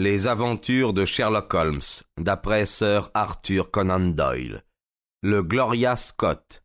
Les aventures de Sherlock Holmes, d'après Sir Arthur Conan Doyle. Le Gloria Scott.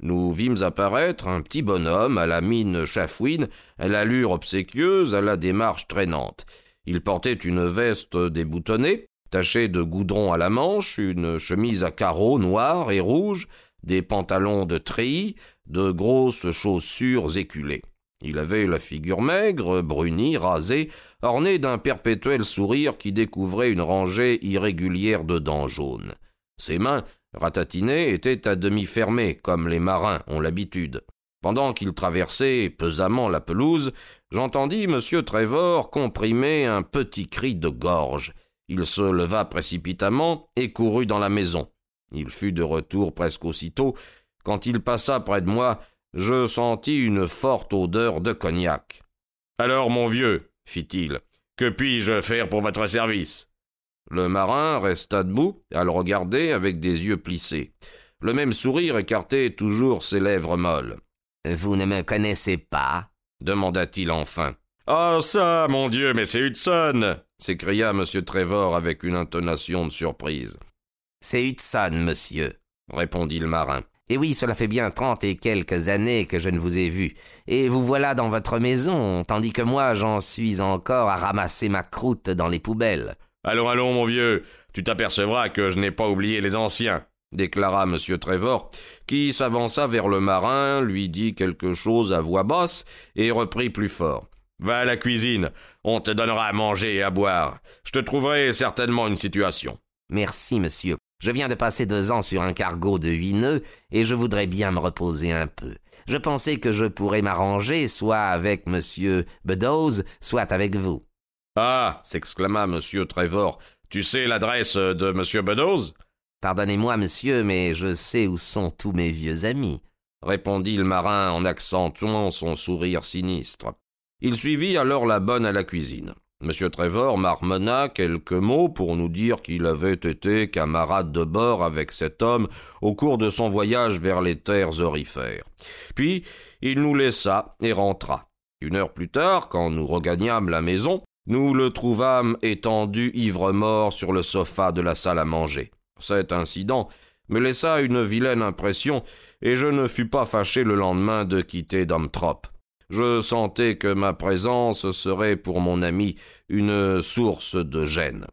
Nous vîmes apparaître un petit bonhomme à la mine chafouine, à l'allure obséquieuse, à la démarche traînante. Il portait une veste déboutonnée, tachée de goudron à la manche, une chemise à carreaux noirs et rouges, des pantalons de treillis, de grosses chaussures éculées. Il avait la figure maigre, brunie, rasée, ornée d'un perpétuel sourire qui découvrait une rangée irrégulière de dents jaunes. Ses mains, Ratatiné était à demi fermé, comme les marins ont l'habitude. Pendant qu'il traversait pesamment la pelouse, j'entendis M. Trevor comprimer un petit cri de gorge. Il se leva précipitamment et courut dans la maison. Il fut de retour presque aussitôt. Quand il passa près de moi, je sentis une forte odeur de cognac. Alors, mon vieux, fit-il, que puis-je faire pour votre service? Le marin resta debout, à le regarder avec des yeux plissés. Le même sourire écartait toujours ses lèvres molles. Vous ne me connaissez pas? demanda-t-il enfin. Ah ça, mon Dieu, mais c'est Hudson s'écria M. Trevor avec une intonation de surprise. C'est Hudson, monsieur, répondit le marin. Et oui, cela fait bien trente et quelques années que je ne vous ai vu. Et vous voilà dans votre maison, tandis que moi j'en suis encore à ramasser ma croûte dans les poubelles. Allons, allons, mon vieux, tu t'apercevras que je n'ai pas oublié les anciens, déclara M. Trevor, qui s'avança vers le marin, lui dit quelque chose à voix basse et reprit plus fort. Va à la cuisine, on te donnera à manger et à boire. Je te trouverai certainement une situation. Merci, monsieur. Je viens de passer deux ans sur un cargo de huit nœuds et je voudrais bien me reposer un peu. Je pensais que je pourrais m'arranger soit avec monsieur Beddoes, soit avec vous. Ah s'exclama M. Trevor. Tu sais l'adresse de M. Beddoes Pardonnez-moi, monsieur, mais je sais où sont tous mes vieux amis, répondit le marin en accentuant son sourire sinistre. Il suivit alors la bonne à la cuisine. M. Trevor marmonna quelques mots pour nous dire qu'il avait été camarade de bord avec cet homme au cours de son voyage vers les terres orifères. Puis il nous laissa et rentra. Une heure plus tard, quand nous regagnâmes la maison, nous le trouvâmes étendu ivre-mort sur le sofa de la salle à manger. Cet incident me laissa une vilaine impression, et je ne fus pas fâché le lendemain de quitter Domtrop. Je sentais que ma présence serait pour mon ami une source de gêne.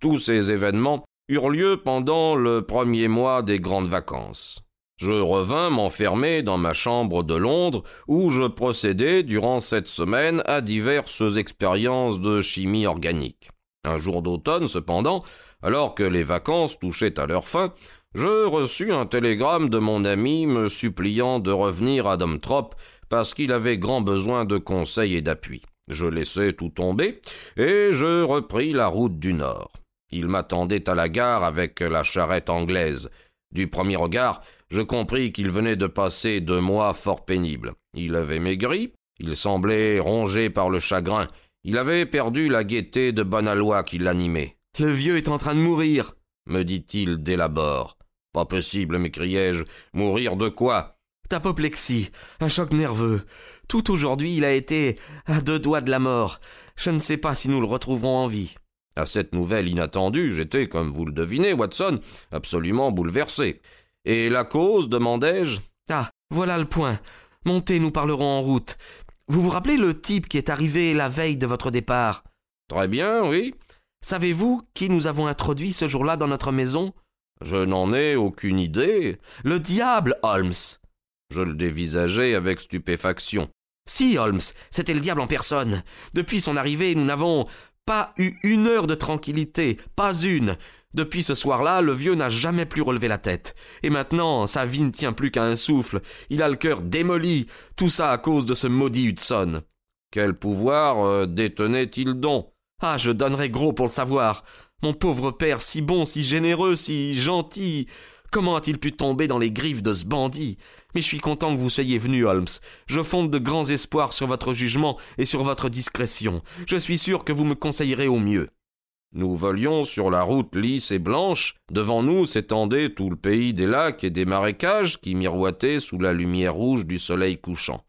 Tous ces événements eurent lieu pendant le premier mois des grandes vacances. Je revins m'enfermer dans ma chambre de Londres, où je procédai durant cette semaine à diverses expériences de chimie organique. Un jour d'automne, cependant, alors que les vacances touchaient à leur fin, je reçus un télégramme de mon ami me suppliant de revenir à Domtrop parce qu'il avait grand besoin de conseils et d'appui. Je laissai tout tomber et je repris la route du Nord. Il m'attendait à la gare avec la charrette anglaise. Du premier regard, je compris qu'il venait de passer deux mois fort pénibles. Il avait maigri, il semblait rongé par le chagrin, il avait perdu la gaieté de bonne aloi qui l'animait. Le vieux est en train de mourir, me dit-il dès l'abord. Pas possible, m'écriai-je. Mourir de quoi? D'apoplexie, un choc nerveux. Tout aujourd'hui, il a été à deux doigts de la mort. Je ne sais pas si nous le retrouverons en vie. À cette nouvelle inattendue, j'étais, comme vous le devinez, Watson, absolument bouleversé. Et la cause demandai-je? Ah, voilà le point. Montez, nous parlerons en route. Vous vous rappelez le type qui est arrivé la veille de votre départ? Très bien, oui. Savez-vous qui nous avons introduit ce jour-là dans notre maison? Je n'en ai aucune idée. Le diable, Holmes. Je le dévisageai avec stupéfaction. Si, Holmes, c'était le diable en personne. Depuis son arrivée, nous n'avons pas eu une heure de tranquillité, pas une. Depuis ce soir-là, le vieux n'a jamais plus relevé la tête. Et maintenant, sa vie ne tient plus qu'à un souffle. Il a le cœur démoli. Tout ça à cause de ce maudit Hudson. Quel pouvoir euh, détenait-il donc? Ah, je donnerais gros pour le savoir. Mon pauvre père, si bon, si généreux, si gentil. Comment a-t-il pu tomber dans les griffes de ce bandit? Mais je suis content que vous soyez venu, Holmes. Je fonde de grands espoirs sur votre jugement et sur votre discrétion. Je suis sûr que vous me conseillerez au mieux. Nous volions sur la route lisse et blanche. Devant nous s'étendait tout le pays des lacs et des marécages qui miroitaient sous la lumière rouge du soleil couchant.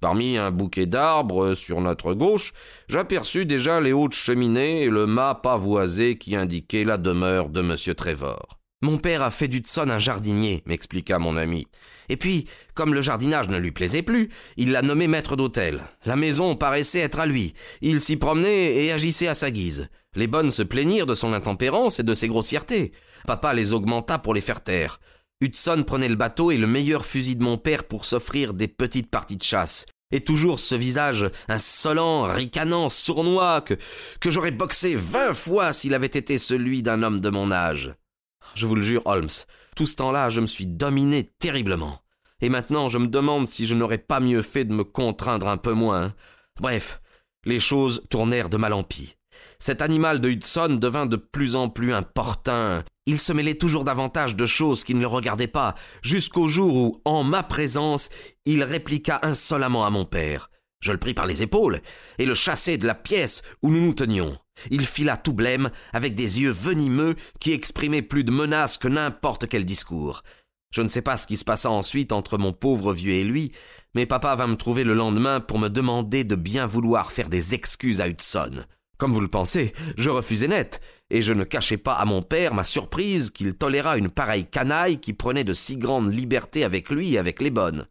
Parmi un bouquet d'arbres sur notre gauche, j'aperçus déjà les hautes cheminées et le mât pavoisé qui indiquait la demeure de M. Trevor. Mon père a fait d'Hudson un jardinier, m'expliqua mon ami. Et puis, comme le jardinage ne lui plaisait plus, il l'a nommé maître d'hôtel. La maison paraissait être à lui. Il s'y promenait et agissait à sa guise. Les bonnes se plaignirent de son intempérance et de ses grossièretés. Papa les augmenta pour les faire taire. Hudson prenait le bateau et le meilleur fusil de mon père pour s'offrir des petites parties de chasse. Et toujours ce visage insolent, ricanant, sournois, que, que j'aurais boxé vingt fois s'il avait été celui d'un homme de mon âge. Je vous le jure, Holmes, tout ce temps-là, je me suis dominé terriblement. Et maintenant, je me demande si je n'aurais pas mieux fait de me contraindre un peu moins. Bref, les choses tournèrent de mal en pis. Cet animal de Hudson devint de plus en plus importun. Il se mêlait toujours davantage de choses qui ne le regardaient pas, jusqu'au jour où, en ma présence, il répliqua insolemment à mon père. Je le pris par les épaules et le chassai de la pièce où nous nous tenions. Il fila tout blême, avec des yeux venimeux qui exprimaient plus de menaces que n'importe quel discours. Je ne sais pas ce qui se passa ensuite entre mon pauvre vieux et lui, mais papa vint me trouver le lendemain pour me demander de bien vouloir faire des excuses à Hudson. Comme vous le pensez, je refusai net, et je ne cachai pas à mon père ma surprise qu'il tolérât une pareille canaille qui prenait de si grandes libertés avec lui et avec les bonnes.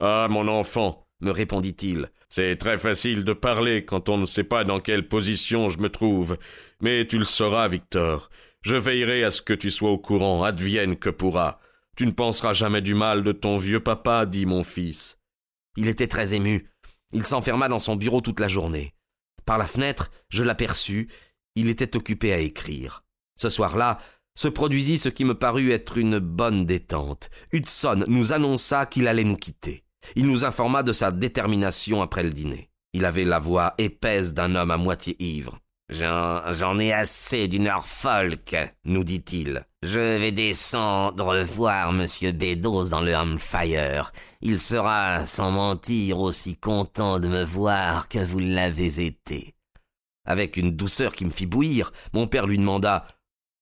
Ah, mon enfant, me répondit-il, c'est très facile de parler quand on ne sait pas dans quelle position je me trouve. Mais tu le sauras, Victor. Je veillerai à ce que tu sois au courant, advienne que pourra. Tu ne penseras jamais du mal de ton vieux papa, dit mon fils. Il était très ému. Il s'enferma dans son bureau toute la journée. Par la fenêtre, je l'aperçus. Il était occupé à écrire. Ce soir-là, se produisit ce qui me parut être une bonne détente. Hudson nous annonça qu'il allait nous quitter. Il nous informa de sa détermination après le dîner. Il avait la voix épaisse d'un homme à moitié ivre. J'en ai assez du Norfolk, nous dit-il. Je vais descendre voir Monsieur Beddoes dans le Hampfire. Il sera, sans mentir, aussi content de me voir que vous l'avez été. Avec une douceur qui me fit bouillir, mon père lui demanda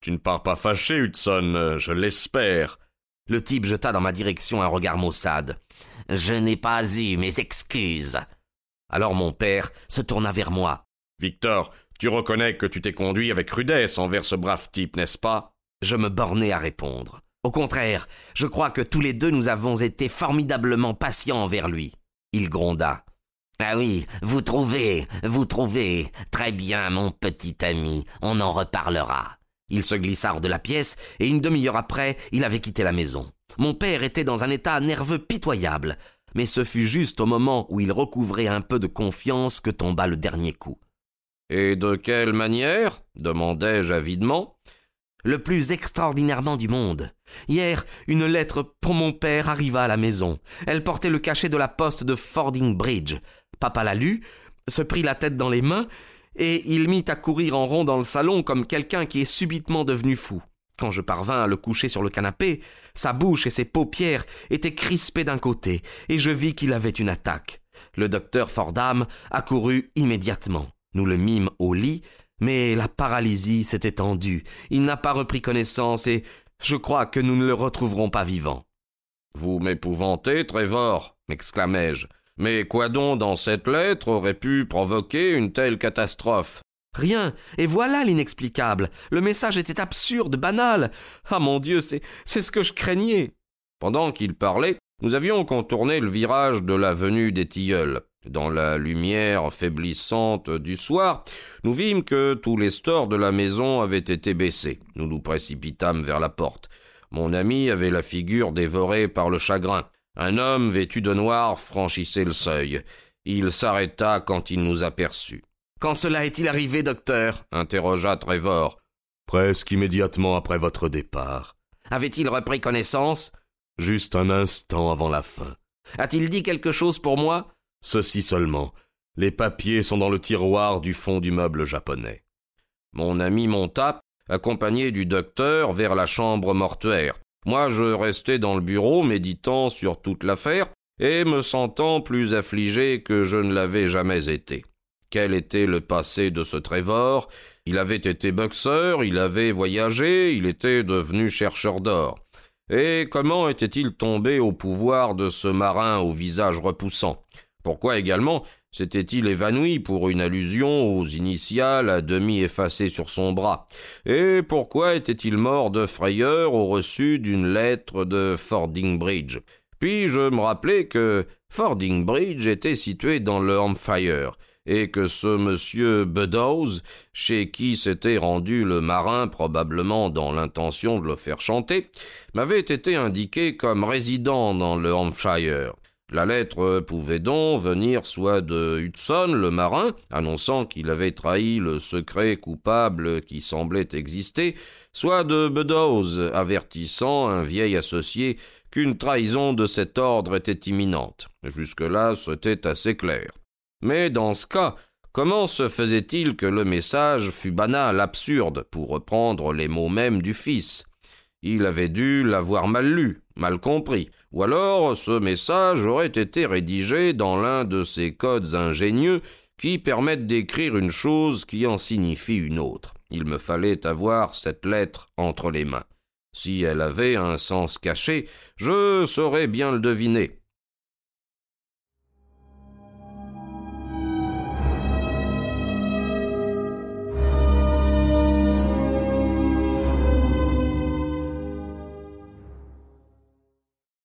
Tu ne pars pas fâché, Hudson, je l'espère. Le type jeta dans ma direction un regard maussade. Je n'ai pas eu mes excuses. Alors mon père se tourna vers moi. Victor, tu reconnais que tu t'es conduit avec rudesse envers ce brave type, n'est-ce pas? Je me bornai à répondre. Au contraire, je crois que tous les deux nous avons été formidablement patients envers lui. Il gronda. Ah oui, vous trouvez, vous trouvez. Très bien, mon petit ami, on en reparlera. Il se glissa hors de la pièce, et une demi-heure après, il avait quitté la maison. Mon père était dans un état nerveux pitoyable, mais ce fut juste au moment où il recouvrait un peu de confiance que tomba le dernier coup. Et de quelle manière? demandai-je avidement le plus extraordinairement du monde. Hier, une lettre pour mon père arriva à la maison. Elle portait le cachet de la poste de Fording Bridge. Papa la lut, se prit la tête dans les mains, et il mit à courir en rond dans le salon comme quelqu'un qui est subitement devenu fou. Quand je parvins à le coucher sur le canapé, sa bouche et ses paupières étaient crispées d'un côté, et je vis qu'il avait une attaque. Le docteur Fordham accourut immédiatement. Nous le mîmes au lit, mais la paralysie s'est étendue, il n'a pas repris connaissance et je crois que nous ne le retrouverons pas vivant. Vous m'épouvantez, Trevor, m'exclamai-je. Mais quoi donc dans cette lettre aurait pu provoquer une telle catastrophe? Rien. Et voilà l'inexplicable. Le message était absurde, banal. Ah mon Dieu, c'est c'est ce que je craignais. Pendant qu'il parlait, nous avions contourné le virage de l'avenue des Tilleuls. Dans la lumière faiblissante du soir, nous vîmes que tous les stores de la maison avaient été baissés. Nous nous précipitâmes vers la porte. Mon ami avait la figure dévorée par le chagrin. Un homme vêtu de noir franchissait le seuil. Il s'arrêta quand il nous aperçut. Quand cela est-il arrivé, docteur? interrogea Trevor. Presque immédiatement après votre départ. Avait-il repris connaissance? Juste un instant avant la fin. A-t-il dit quelque chose pour moi? Ceci seulement. Les papiers sont dans le tiroir du fond du meuble japonais. Mon ami monta, accompagné du docteur, vers la chambre mortuaire. Moi, je restai dans le bureau, méditant sur toute l'affaire, et me sentant plus affligé que je ne l'avais jamais été. Quel était le passé de ce Trevor? Il avait été boxeur, il avait voyagé, il était devenu chercheur d'or. Et comment était-il tombé au pouvoir de ce marin au visage repoussant? Pourquoi également s'était-il évanoui pour une allusion aux initiales à demi effacées sur son bras? Et pourquoi était-il mort de frayeur au reçu d'une lettre de Fordingbridge? Puis je me rappelai que Fordingbridge était situé dans le Hampshire, et que ce monsieur Beddoes, chez qui s'était rendu le marin probablement dans l'intention de le faire chanter, m'avait été indiqué comme résident dans le Hampshire. La lettre pouvait donc venir soit de Hudson, le marin, annonçant qu'il avait trahi le secret coupable qui semblait exister, soit de Beddoes, avertissant un vieil associé qu'une trahison de cet ordre était imminente. Jusque-là, c'était assez clair. Mais dans ce cas, comment se faisait-il que le message fût banal, absurde, pour reprendre les mots mêmes du fils? Il avait dû l'avoir mal lu, mal compris, ou alors ce message aurait été rédigé dans l'un de ces codes ingénieux qui permettent d'écrire une chose qui en signifie une autre. Il me fallait avoir cette lettre entre les mains. Si elle avait un sens caché, je saurais bien le deviner.